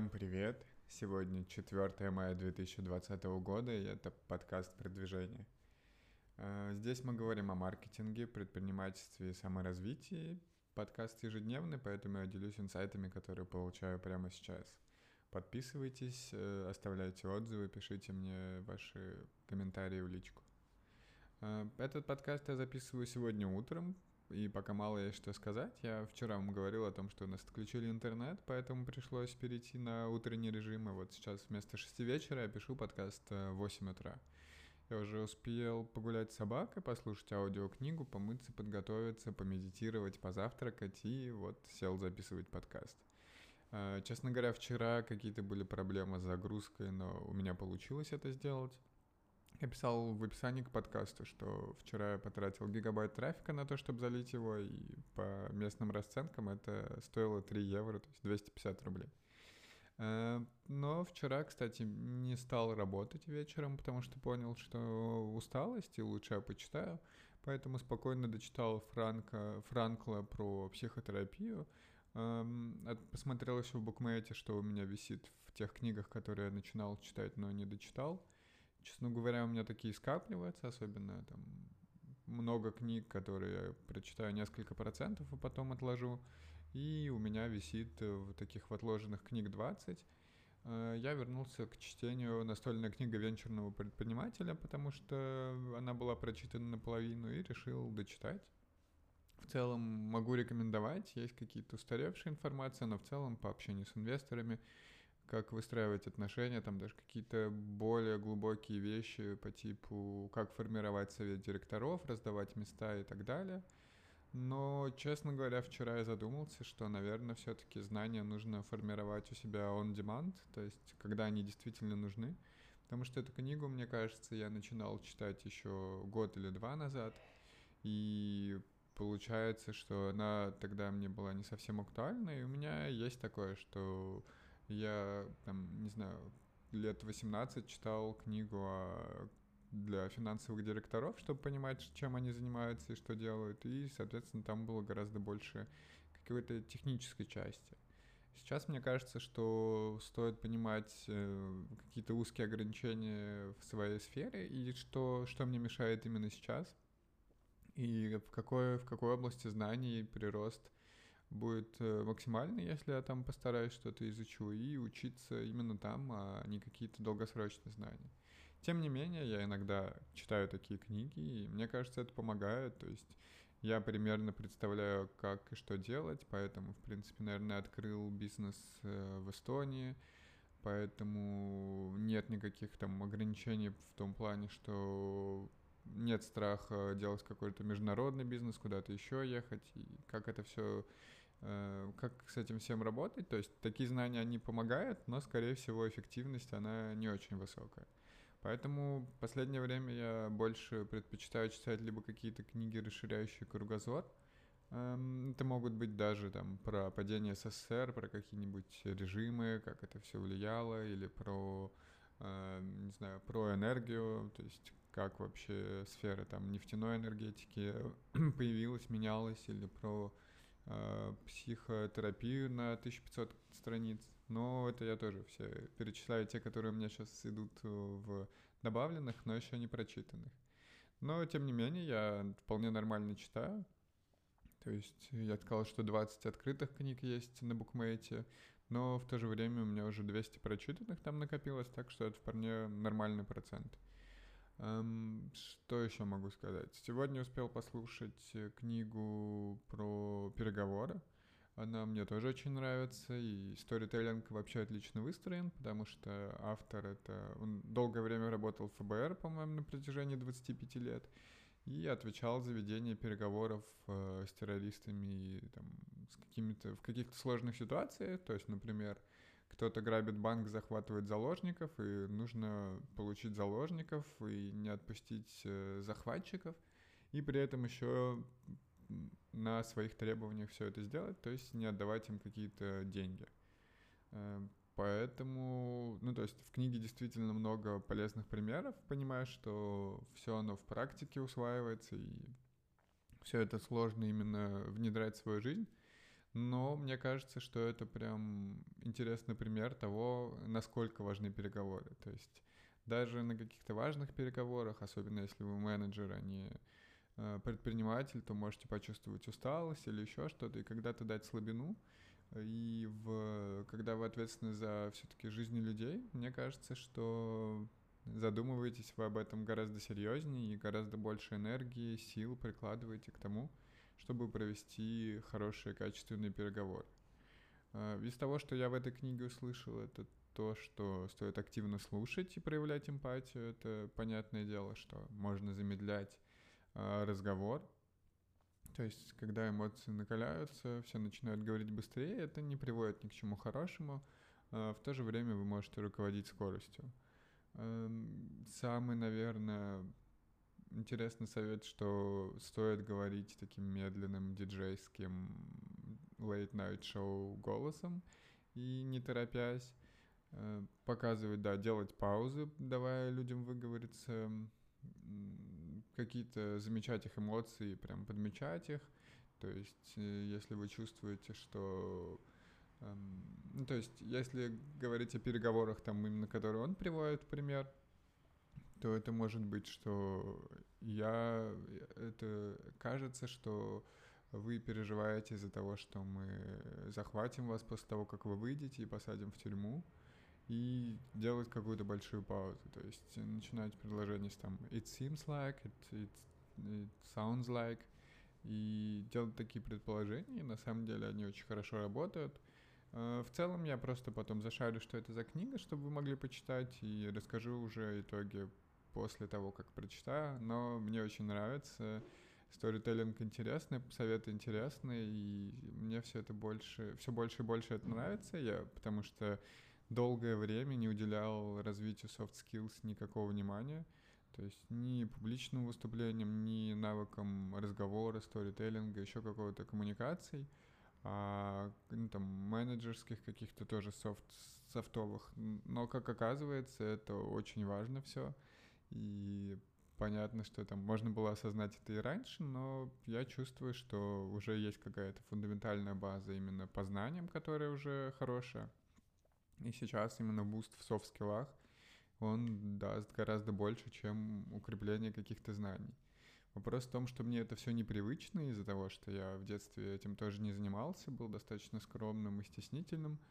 Всем привет! Сегодня 4 мая 2020 года, и это подкаст продвижения. А, здесь мы говорим о маркетинге, предпринимательстве и саморазвитии. Подкаст ежедневный, поэтому я делюсь инсайтами, которые получаю прямо сейчас. Подписывайтесь, э, оставляйте отзывы, пишите мне ваши комментарии в личку. А, этот подкаст я записываю сегодня утром, и пока мало есть что сказать, я вчера вам говорил о том, что у нас отключили интернет, поэтому пришлось перейти на утренний режим, и вот сейчас вместо 6 вечера я пишу подкаст в 8 утра. Я уже успел погулять с собакой, послушать аудиокнигу, помыться, подготовиться, помедитировать, позавтракать, и вот сел записывать подкаст. А, честно говоря, вчера какие-то были проблемы с загрузкой, но у меня получилось это сделать. Я писал в описании к подкасту, что вчера я потратил гигабайт трафика на то, чтобы залить его, и по местным расценкам это стоило 3 евро, то есть 250 рублей. Э, но вчера, кстати, не стал работать вечером, потому что понял, что усталость, и лучше я почитаю. Поэтому спокойно дочитал Франка, Франкла про психотерапию. Эм, посмотрел еще в букмете, что у меня висит в тех книгах, которые я начинал читать, но не дочитал. Честно говоря, у меня такие скапливаются, особенно там много книг, которые я прочитаю несколько процентов, и потом отложу. И у меня висит э, в таких вот отложенных книг 20. Э, я вернулся к чтению настольной книги венчурного предпринимателя, потому что она была прочитана наполовину, и решил дочитать. В целом могу рекомендовать, есть какие-то устаревшие информации, но в целом по общению с инвесторами как выстраивать отношения, там даже какие-то более глубокие вещи по типу, как формировать совет директоров, раздавать места и так далее. Но, честно говоря, вчера я задумался, что, наверное, все-таки знания нужно формировать у себя on demand, то есть когда они действительно нужны. Потому что эту книгу, мне кажется, я начинал читать еще год или два назад, и получается, что она тогда мне была не совсем актуальна, и у меня есть такое, что я, там, не знаю, лет 18 читал книгу о для финансовых директоров, чтобы понимать, чем они занимаются и что делают. И, соответственно, там было гораздо больше какой-то технической части. Сейчас мне кажется, что стоит понимать э, какие-то узкие ограничения в своей сфере и что, что мне мешает именно сейчас, и в какой, в какой области знаний прирост будет э, максимальный, если я там постараюсь что-то изучу, и учиться именно там, а не какие-то долгосрочные знания. Тем не менее, я иногда читаю такие книги, и мне кажется, это помогает, то есть я примерно представляю, как и что делать, поэтому, в принципе, наверное, открыл бизнес э, в Эстонии, поэтому нет никаких там ограничений в том плане, что нет страха делать какой-то международный бизнес, куда-то еще ехать, и как это все как с этим всем работать. То есть такие знания, они помогают, но, скорее всего, эффективность, она не очень высокая. Поэтому в последнее время я больше предпочитаю читать либо какие-то книги, расширяющие кругозор. Эм, это могут быть даже там про падение СССР, про какие-нибудь режимы, как это все влияло, или про, эм, не знаю, про энергию, то есть как вообще сфера там нефтяной энергетики появилась, менялась, или про Э, психотерапию на 1500 страниц. Но это я тоже все перечисляю, те, которые у меня сейчас идут в добавленных, но еще не прочитанных. Но, тем не менее, я вполне нормально читаю. То есть я сказал, что 20 открытых книг есть на букмейте, но в то же время у меня уже 200 прочитанных там накопилось, так что это вполне нормальный процент. Эм, что еще могу сказать? Сегодня успел послушать э, книгу про переговоры. Она мне тоже очень нравится, и сторителлинг вообще отлично выстроен, потому что автор это... Он долгое время работал в ФБР, по-моему, на протяжении 25 лет, и отвечал за ведение переговоров э, с террористами и, там, с какими-то, в каких-то сложных ситуациях. То есть, например, кто-то грабит банк, захватывает заложников, и нужно получить заложников и не отпустить э, захватчиков, и при этом еще на своих требованиях все это сделать, то есть не отдавать им какие-то деньги. Э, поэтому, ну, то есть в книге действительно много полезных примеров, понимаешь, что все оно в практике усваивается, и все это сложно именно внедрять в свою жизнь. Но мне кажется, что это прям интересный пример того, насколько важны переговоры. То есть даже на каких-то важных переговорах, особенно если вы менеджер, а не э, предприниматель, то можете почувствовать усталость или еще что-то, и когда-то дать слабину. И в, когда вы ответственны за все-таки жизни людей, мне кажется, что задумываетесь вы об этом гораздо серьезнее и гораздо больше энергии, сил прикладываете к тому, чтобы провести хорошие, качественные переговоры. А, из того, что я в этой книге услышал, это то, что стоит активно слушать и проявлять эмпатию. Это понятное дело, что можно замедлять а, разговор. То есть, когда эмоции накаляются, все начинают говорить быстрее, это не приводит ни к чему хорошему. А, в то же время вы можете руководить скоростью. Эм, самый, наверное, интересный совет, что стоит говорить таким медленным диджейским late-night шоу голосом и не торопясь, э, показывать, да, делать паузы, давая людям выговориться, какие-то замечать их эмоции, прям подмечать их. То есть, э, если вы чувствуете, что эм, ну, то есть, если говорить о переговорах, там, именно которые он приводит пример, то это может быть, что я... Это кажется, что вы переживаете из-за того, что мы захватим вас после того, как вы выйдете и посадим в тюрьму, и делать какую-то большую паузу. То есть начинать предложение с там «it seems like», it, it, it sounds like», и делать такие предположения, на самом деле они очень хорошо работают. Э, в целом я просто потом зашарю, что это за книга, чтобы вы могли почитать, и расскажу уже итоги после того, как прочитаю, но мне очень нравится. Сторителлинг интересный, советы интересные, и мне все это больше, все больше и больше это нравится, я, потому что долгое время не уделял развитию soft skills никакого внимания, то есть ни публичным выступлениям, ни навыкам разговора, сторителлинга, еще какого-то коммуникаций, а, ну, там, менеджерских каких-то тоже софт, софтовых. Но, как оказывается, это очень важно все. И понятно, что там можно было осознать это и раньше, но я чувствую, что уже есть какая-то фундаментальная база именно по знаниям, которая уже хорошая. И сейчас именно boost в soft skill-ах, он даст гораздо больше, чем укрепление каких-то знаний. Вопрос в том, что мне это все непривычно из-за того, что я в детстве этим тоже не занимался, был достаточно скромным и стеснительным —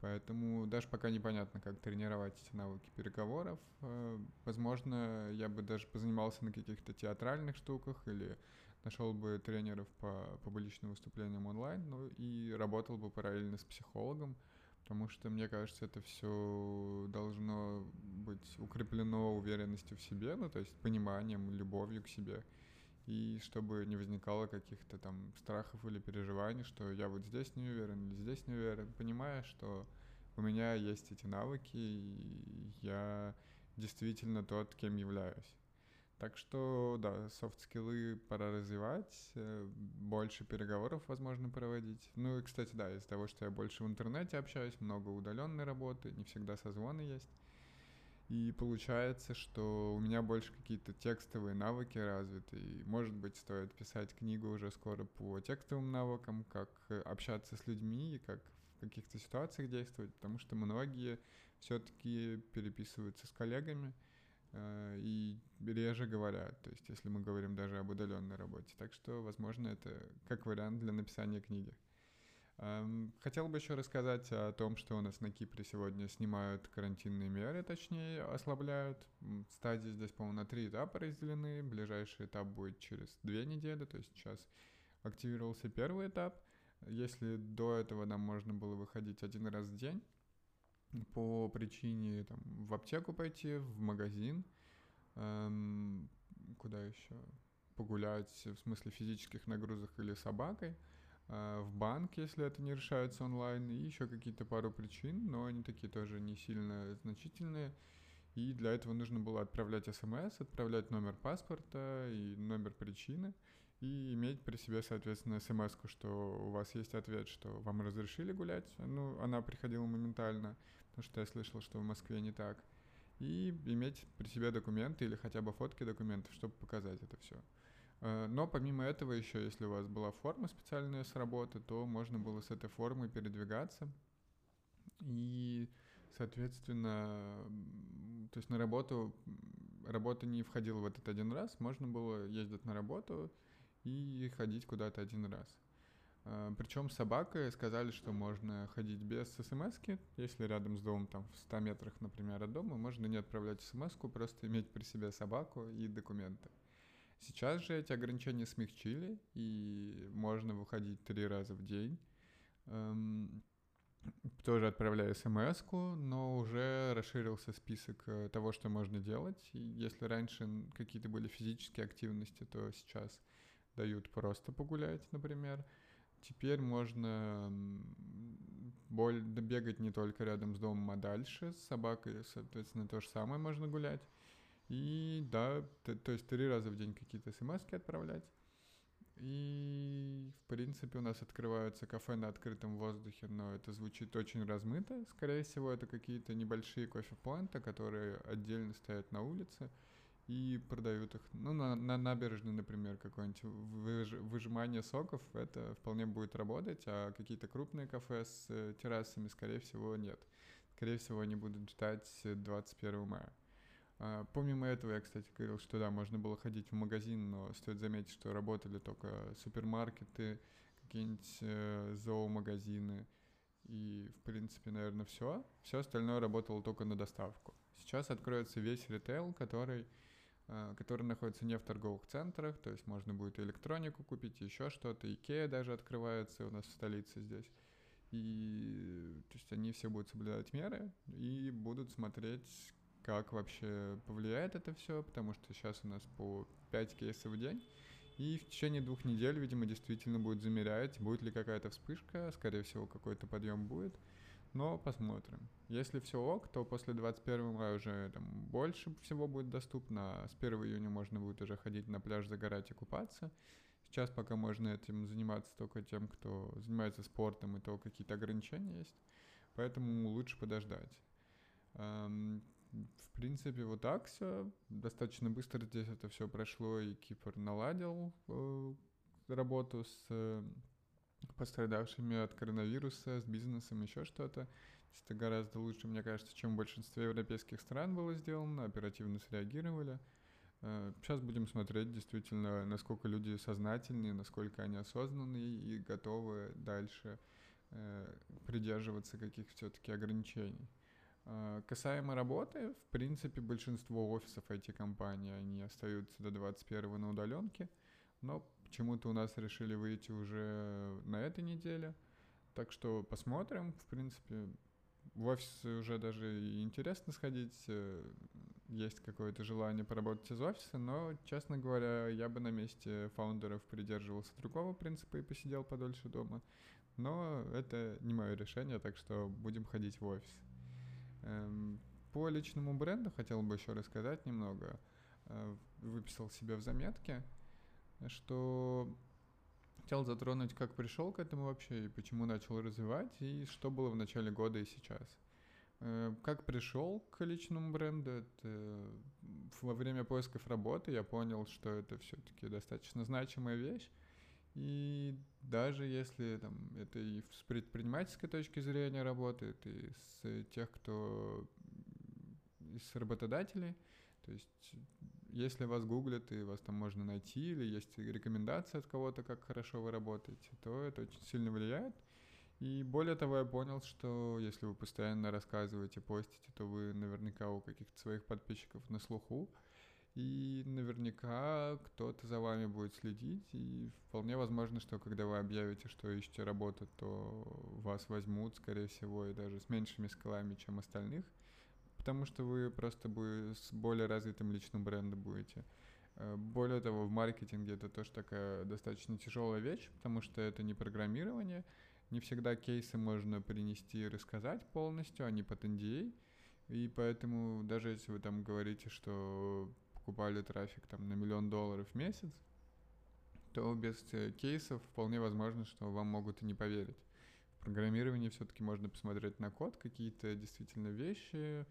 Поэтому даже пока непонятно, как тренировать эти навыки переговоров. Э, возможно, я бы даже позанимался на каких-то театральных штуках или нашел бы тренеров по публичным выступлениям онлайн, ну и работал бы параллельно с психологом, потому что, мне кажется, это все должно быть укреплено уверенностью в себе, ну то есть пониманием, любовью к себе и чтобы не возникало каких-то там страхов или переживаний, что я вот здесь не уверен или здесь не уверен, понимая, что у меня есть эти навыки, и я действительно тот, кем являюсь. Так что, да, софт-скиллы пора развивать, э, больше переговоров, возможно, проводить. Ну и, кстати, да, из-за того, что я больше в интернете общаюсь, много удаленной работы, не всегда созвоны есть. И получается, что у меня больше какие-то текстовые навыки развиты. И, может быть, стоит писать книгу уже скоро по текстовым навыкам, как общаться с людьми и как в каких-то ситуациях действовать, потому что многие все-таки переписываются с коллегами э, и реже говорят, то есть если мы говорим даже об удаленной работе. Так что, возможно, это как вариант для написания книги. Хотел бы еще рассказать о том, что у нас на Кипре сегодня снимают карантинные меры, точнее ослабляют. Стадии здесь, по-моему, на три этапа разделены. Ближайший этап будет через две недели, то есть сейчас активировался первый этап. Если до этого нам можно было выходить один раз в день, по причине там, в аптеку пойти, в магазин, эм, куда еще погулять, в смысле физических нагрузок или собакой – в банк, если это не решается онлайн, и еще какие-то пару причин, но они такие тоже не сильно значительные. И для этого нужно было отправлять смс, отправлять номер паспорта и номер причины, и иметь при себе, соответственно, смс что у вас есть ответ, что вам разрешили гулять. Ну, она приходила моментально, потому что я слышал, что в Москве не так. И иметь при себе документы или хотя бы фотки документов, чтобы показать это все. Э, но помимо этого еще, если у вас была форма специальная с работы, то можно было с этой формой передвигаться. И, соответственно, то есть на работу, работа не входила в этот один раз, можно было ездить на работу и ходить куда-то один раз. Э, Причем с собакой сказали, что можно ходить без смс если рядом с домом, там в 100 метрах, например, от дома, можно не отправлять смс просто иметь при себе собаку и документы. Сейчас же эти ограничения смягчили, и можно выходить три раза в день. Эм, тоже отправляю смс но уже расширился список э, того, что можно делать. Если раньше какие-то были физические активности, то сейчас дают просто погулять, например. Теперь можно боль, бегать не только рядом с домом, а дальше с собакой, соответственно, то же самое можно гулять. И да, то, то есть три раза в день какие-то смс отправлять. И, в принципе, у нас открываются кафе на открытом воздухе, но это звучит очень размыто. Скорее всего, это какие-то небольшие кофе-поинты, которые отдельно стоят на улице и продают их. Ну, на, на набережной, например, какое-нибудь выж, выжимание соков, это вполне будет работать, а какие-то крупные кафе с э, террасами, скорее всего, нет. Скорее всего, они будут ждать 21 мая. А, помимо этого, я, кстати, говорил, что да, можно было ходить в магазин, но стоит заметить, что работали только супермаркеты, какие-нибудь э, зоомагазины и, в принципе, наверное, все. Все остальное работало только на доставку. Сейчас откроется весь ритейл, который, э, который находится не в торговых центрах, то есть можно будет электронику купить, еще что-то. Икея даже открывается у нас в столице здесь. И то есть они все будут соблюдать меры и будут смотреть, как вообще повлияет это все, потому что сейчас у нас по 5 кейсов в день. И в течение двух недель, видимо, действительно будет замерять, будет ли какая-то вспышка, скорее всего, какой-то подъем будет. Но посмотрим. Если все ок, то после 21 мая уже там больше всего будет доступно. А с 1 июня можно будет уже ходить на пляж, загорать и купаться. Сейчас пока можно этим заниматься только тем, кто занимается спортом, и то какие-то ограничения есть. Поэтому лучше подождать. В принципе, вот так все. Достаточно быстро здесь это все прошло, и Кипр наладил э, работу с э, пострадавшими от коронавируса, с бизнесом, еще что-то. Это гораздо лучше, мне кажется, чем в большинстве европейских стран было сделано, оперативно среагировали. Э, сейчас будем смотреть действительно, насколько люди сознательные, насколько они осознанные и готовы дальше э, придерживаться каких все-таки ограничений. А, касаемо работы, в принципе, большинство офисов IT-компаний, они остаются до 21 на удаленке, но почему-то у нас решили выйти уже на этой неделе. Так что посмотрим. В принципе, в офис уже даже интересно сходить, э, есть какое-то желание поработать из офиса, но, честно говоря, я бы на месте фаундеров придерживался другого принципа и посидел подольше дома. Но это не мое решение, так что будем ходить в офис. Эм, по личному бренду хотел бы еще рассказать немного. Э, выписал себе в заметке, что хотел затронуть, как пришел к этому вообще и почему начал развивать, и что было в начале года и сейчас. Э, как пришел к личному бренду, это во время поисков работы я понял, что это все-таки достаточно значимая вещь, и даже если там, это и с предпринимательской точки зрения работает, и с тех, кто из работодателей, то есть если вас гуглят и вас там можно найти, или есть рекомендации от кого-то, как хорошо вы работаете, то это очень сильно влияет. И более того, я понял, что если вы постоянно рассказываете, постите, то вы наверняка у каких-то своих подписчиков на слуху, и наверняка кто-то за вами будет следить, и вполне возможно, что когда вы объявите, что ищете работу, то вас возьмут, скорее всего, и даже с меньшими скалами, чем остальных, потому что вы просто с более развитым личным брендом будете. Э, более того, в маркетинге это тоже такая достаточно тяжелая вещь, потому что это не программирование, не всегда кейсы можно принести и рассказать полностью, они под NDA, и поэтому даже если вы там говорите, что покупали трафик там на миллион долларов в месяц, то без э, кейсов вполне возможно, что вам могут и не поверить. В программировании все-таки можно посмотреть на код, какие-то действительно вещи,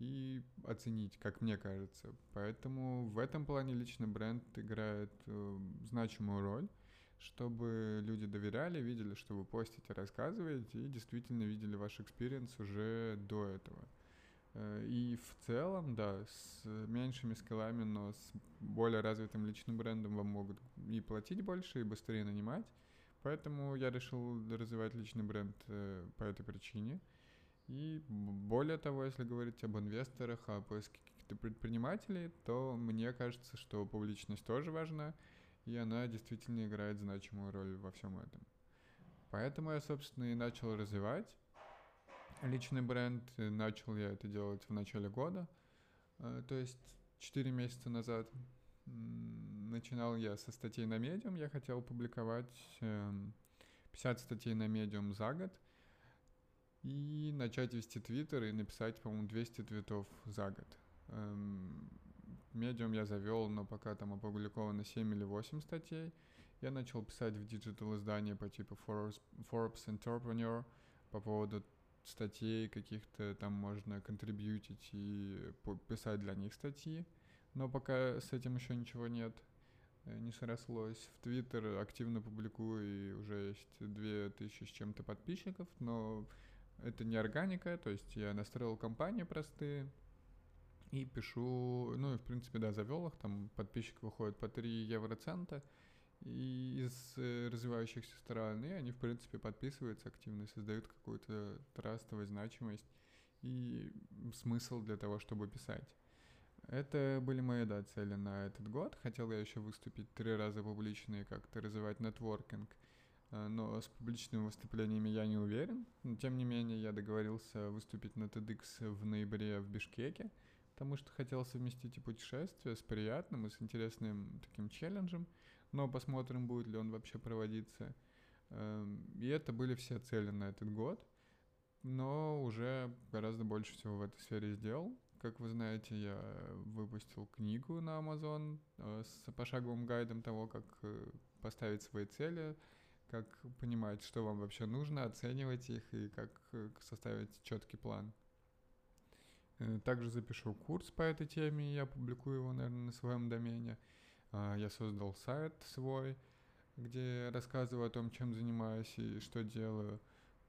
и оценить, как мне кажется. Поэтому в этом плане личный бренд играет э, значимую роль, чтобы люди доверяли, видели, что вы постите, рассказываете, и действительно видели ваш experience уже до этого. Э, и в целом, да, с меньшими скиллами, но с более развитым личным брендом вам могут и платить больше, и быстрее нанимать. Поэтому я решил развивать личный бренд э, по этой причине. И более того, если говорить об инвесторах, о поиске каких-то предпринимателей, то мне кажется, что публичность тоже важна, и она действительно играет значимую роль во всем этом. Поэтому я, собственно, и начал развивать личный бренд. Начал я это делать в начале года, э, то есть 4 месяца назад. Начинал я со статей на Medium, я хотел публиковать 50 эм, статей на Medium за год – и начать вести твиттер и написать, по-моему, 200 твитов за год. Medium я завел, но пока там опубликовано 7 или 8 статей. Я начал писать в digital издания по типу Forbes, Forbes Entrepreneur по поводу статей каких-то, там можно contribute-ить и писать для них статьи. Но пока с этим еще ничего нет, э, не срослось. В Твиттер активно публикую, и уже есть 2000 с чем-то подписчиков, но это не органика, то есть я настроил кампании простые и пишу, ну и в принципе, да, завел их, там подписчик выходит по 3 евроцента, и из э, развивающихся стран, и они, в принципе, подписываются активно, создают какую-то трастовую значимость и смысл для того, чтобы писать. Это были мои, да, цели на этот год. Хотел я еще выступить три раза публично и как-то развивать нетворкинг – Э, но с публичными выступлениями я не уверен. Но, тем не менее, я договорился выступить на TEDx в ноябре в Бишкеке, потому что хотел совместить и путешествие с приятным и с интересным таким челленджем, но посмотрим, будет ли он вообще проводиться. Эм, и это были все цели на этот год, но уже гораздо больше всего в этой сфере сделал. Как вы знаете, я выпустил книгу на Amazon э, с пошаговым гайдом того, как э, поставить свои цели, как понимать, что вам вообще нужно, оценивать их и как э, составить четкий план. Также запишу курс по этой теме, я публикую его, наверное, на своем домене. А, я создал сайт свой, где рассказываю о том, чем занимаюсь и что делаю.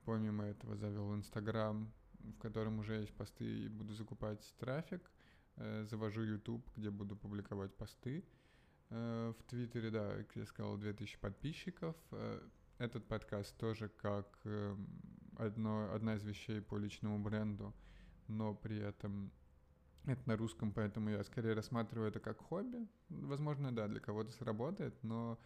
Помимо этого завел Инстаграм, в котором уже есть посты и буду закупать трафик. Э, завожу YouTube, где буду публиковать посты. Э, в Твиттере, да, я сказал, 2000 подписчиков. Э, этот подкаст тоже как эм, одно, одна из вещей по личному бренду, но при этом это на русском, поэтому я скорее рассматриваю это как хобби. Возможно, да, для кого-то сработает, но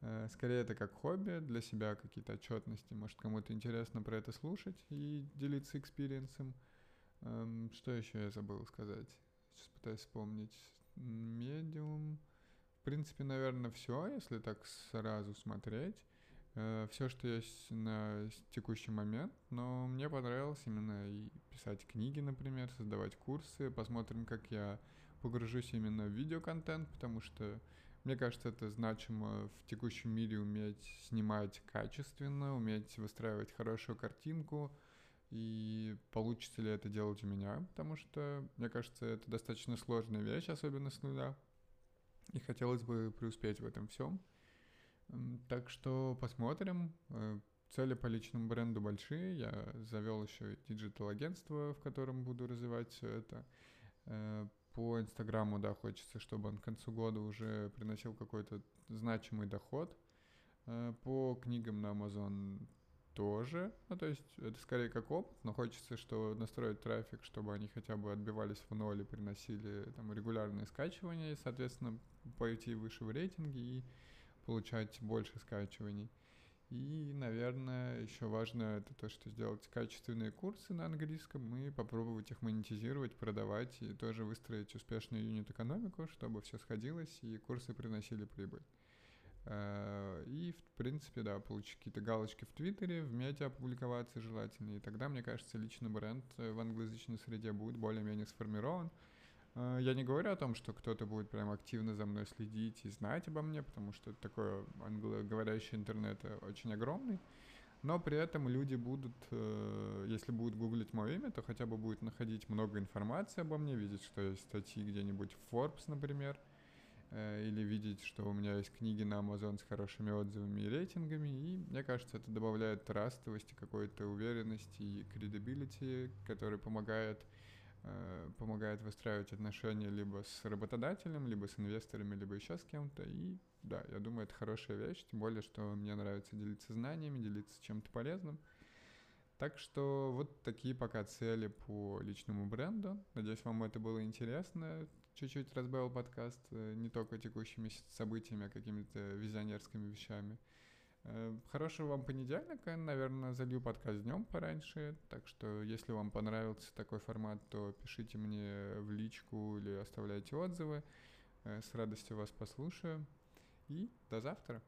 э, скорее это как хобби, для себя какие-то отчетности. Может, кому-то интересно про это слушать и делиться experience-ом. Эм, что еще я забыл сказать? Сейчас пытаюсь вспомнить. Medium. В принципе, наверное, все, если так сразу смотреть. Э, все, что есть на текущий момент, но мне понравилось именно писать книги, например, создавать курсы. Посмотрим, как я погружусь именно в видеоконтент, потому что мне кажется, это значимо в текущем мире уметь снимать качественно, уметь выстраивать хорошую картинку, и получится ли это делать у меня, потому что, мне кажется, это достаточно сложная вещь, особенно с нуля. И хотелось бы преуспеть в этом всем. Так что посмотрим. Э, цели по личному бренду большие. Я завел еще digital-агентство, в котором буду развивать все это. Э, по Инстаграму, да, хочется, чтобы он к концу года уже приносил какой-то значимый доход. Э, по книгам на Amazon тоже. Ну, то есть это скорее как опыт, но хочется, что настроить трафик, чтобы они хотя бы отбивались в ноль и приносили там регулярные скачивания, и, соответственно, пойти выше в рейтинге и получать больше скачиваний. И, наверное, еще важно это то, что сделать качественные курсы на английском и попробовать их монетизировать, продавать и тоже выстроить успешную юнит-экономику, чтобы все сходилось и курсы приносили прибыль. Э, и, в принципе, да, получить какие-то галочки в Твиттере, в медиа опубликоваться желательно. И тогда, мне кажется, личный бренд э, в англоязычной среде будет более-менее сформирован. Э, я не говорю о том, что кто-то будет прям активно за мной следить и знать обо мне, потому что такой англоговорящий интернет очень огромный. но при этом люди будут, э, если будут гуглить мое имя, то хотя бы будет находить много информации обо мне, видеть, что есть статьи где-нибудь в Forbes, например, э, или видеть, что у меня есть книги на Amazon с хорошими отзывами и рейтингами, и мне кажется, это добавляет трастовости, какой-то уверенности и кредибилити, который помогает помогает выстраивать отношения либо с работодателем, либо с инвесторами, либо еще с кем-то. И да, я думаю, это хорошая вещь, тем более, что мне нравится делиться знаниями, делиться чем-то полезным. Так что вот такие пока цели по личному бренду. Надеюсь, вам это было интересно. Чуть-чуть разбавил подкаст э, не только текущими событиями, а какими-то визионерскими вещами. Э, хорошего вам понедельника. Наверное, залью подкаст днем пораньше. Так что, если вам понравился такой формат, то пишите мне в личку или оставляйте отзывы. Э, с радостью вас послушаю. И до завтра.